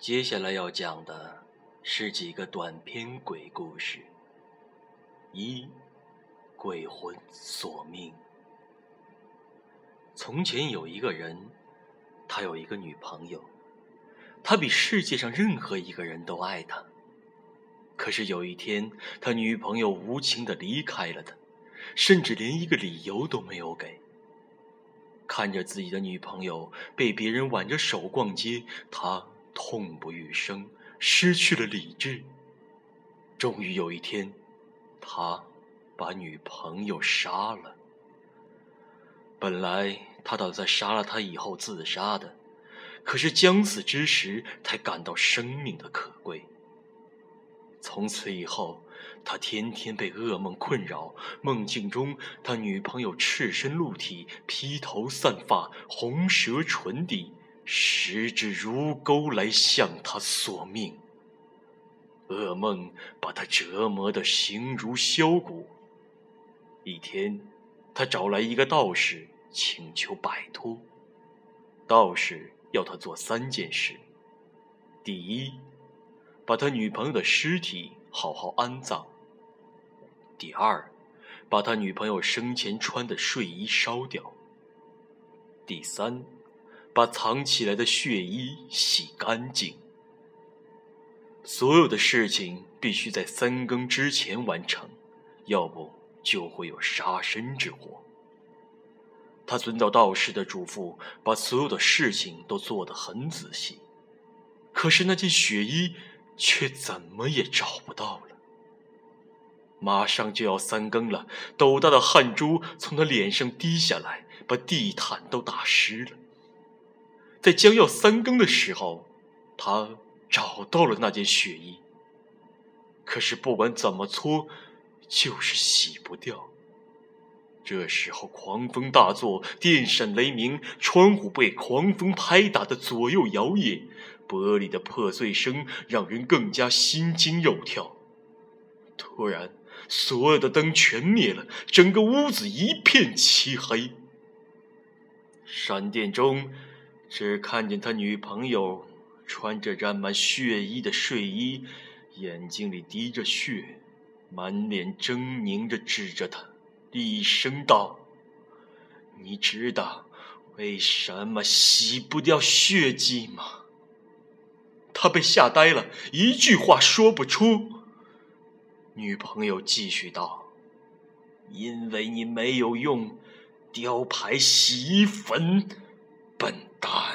接下来要讲的是几个短篇鬼故事。一，鬼魂索命。从前有一个人，他有一个女朋友，他比世界上任何一个人都爱她。可是有一天，他女朋友无情的离开了他，甚至连一个理由都没有给。看着自己的女朋友被别人挽着手逛街，他痛不欲生，失去了理智。终于有一天，他把女朋友杀了。本来他打算杀了她以后自杀的，可是将死之时才感到生命的可贵。从此以后，他天天被噩梦困扰，梦境中他女朋友赤身露体，披头散发，红舌唇底，十指如钩来向他索命。噩梦把他折磨得形如削骨。一天，他找来一个道士，请求摆脱。道士要他做三件事：第一，把他女朋友的尸体好好安葬；第二，把他女朋友生前穿的睡衣烧掉；第三，把藏起来的血衣洗干净。所有的事情必须在三更之前完成，要不就会有杀身之祸。他遵照道士的嘱咐，把所有的事情都做得很仔细，可是那件血衣。却怎么也找不到了。马上就要三更了，斗大的汗珠从他脸上滴下来，把地毯都打湿了。在将要三更的时候，他找到了那件血衣。可是不管怎么搓，就是洗不掉。这时候狂风大作，电闪雷鸣，窗户被狂风拍打的左右摇曳。玻璃的破碎声让人更加心惊肉跳。突然，所有的灯全灭了，整个屋子一片漆黑。闪电中，只看见他女朋友穿着沾满血衣的睡衣，眼睛里滴着血，满脸狰狞着指着他，厉声道：“你知道为什么洗不掉血迹吗？”他被吓呆了，一句话说不出。女朋友继续道：“因为你没有用雕牌洗衣粉，笨 God.